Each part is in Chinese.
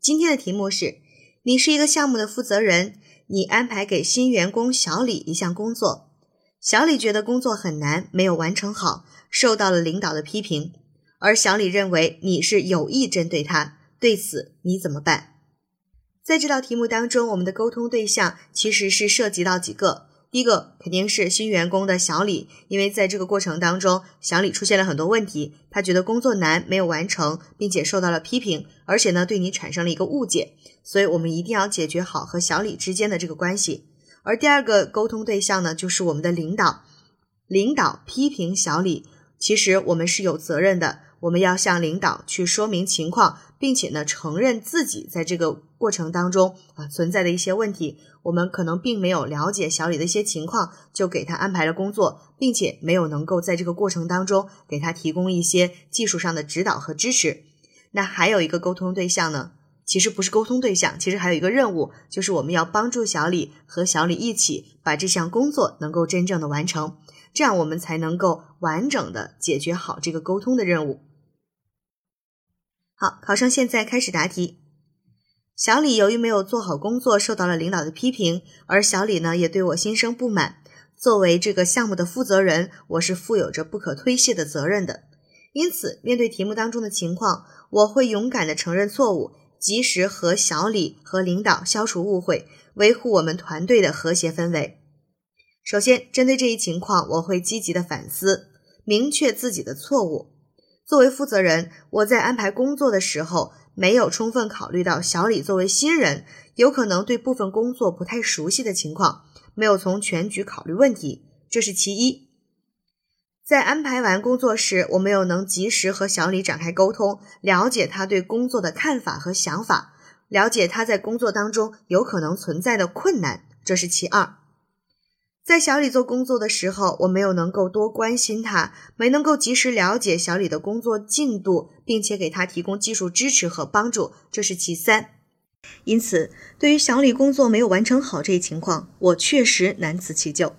今天的题目是：你是一个项目的负责人，你安排给新员工小李一项工作，小李觉得工作很难，没有完成好，受到了领导的批评，而小李认为你是有意针对他，对此你怎么办？在这道题目当中，我们的沟通对象其实是涉及到几个。第一个肯定是新员工的小李，因为在这个过程当中，小李出现了很多问题，他觉得工作难，没有完成，并且受到了批评，而且呢，对你产生了一个误解，所以我们一定要解决好和小李之间的这个关系。而第二个沟通对象呢，就是我们的领导，领导批评小李，其实我们是有责任的。我们要向领导去说明情况，并且呢，承认自己在这个过程当中啊存在的一些问题。我们可能并没有了解小李的一些情况，就给他安排了工作，并且没有能够在这个过程当中给他提供一些技术上的指导和支持。那还有一个沟通对象呢，其实不是沟通对象，其实还有一个任务，就是我们要帮助小李和小李一起把这项工作能够真正的完成，这样我们才能够完整的解决好这个沟通的任务。好，考生现在开始答题。小李由于没有做好工作，受到了领导的批评，而小李呢也对我心生不满。作为这个项目的负责人，我是负有着不可推卸的责任的。因此，面对题目当中的情况，我会勇敢的承认错误，及时和小李和领导消除误会，维护我们团队的和谐氛围。首先，针对这一情况，我会积极的反思，明确自己的错误。作为负责人，我在安排工作的时候没有充分考虑到小李作为新人，有可能对部分工作不太熟悉的情况，没有从全局考虑问题，这是其一。在安排完工作时，我没有能及时和小李展开沟通，了解他对工作的看法和想法，了解他在工作当中有可能存在的困难，这是其二。在小李做工作的时候，我没有能够多关心他，没能够及时了解小李的工作进度，并且给他提供技术支持和帮助，这是其三。因此，对于小李工作没有完成好这一情况，我确实难辞其咎。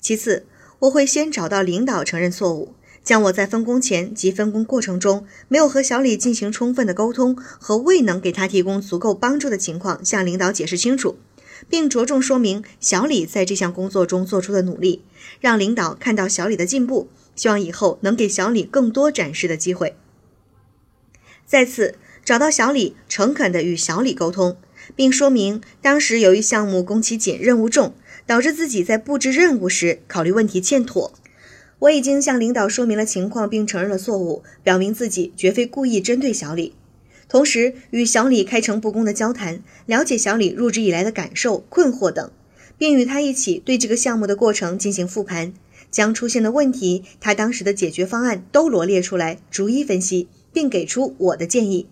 其次，我会先找到领导承认错误，将我在分工前及分工过程中没有和小李进行充分的沟通和未能给他提供足够帮助的情况向领导解释清楚。并着重说明小李在这项工作中做出的努力，让领导看到小李的进步，希望以后能给小李更多展示的机会。再次找到小李，诚恳地与小李沟通，并说明当时由于项目工期紧、任务重，导致自己在布置任务时考虑问题欠妥。我已经向领导说明了情况，并承认了错误，表明自己绝非故意针对小李。同时与小李开诚布公的交谈，了解小李入职以来的感受、困惑等，并与他一起对这个项目的过程进行复盘，将出现的问题、他当时的解决方案都罗列出来，逐一分析，并给出我的建议，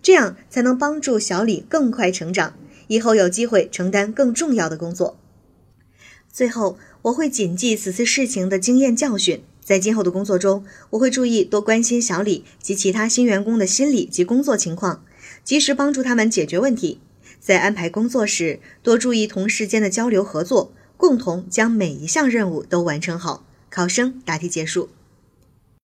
这样才能帮助小李更快成长，以后有机会承担更重要的工作。最后，我会谨记此次事情的经验教训。在今后的工作中，我会注意多关心小李及其他新员工的心理及工作情况，及时帮助他们解决问题。在安排工作时，多注意同事间的交流合作，共同将每一项任务都完成好。考生答题结束。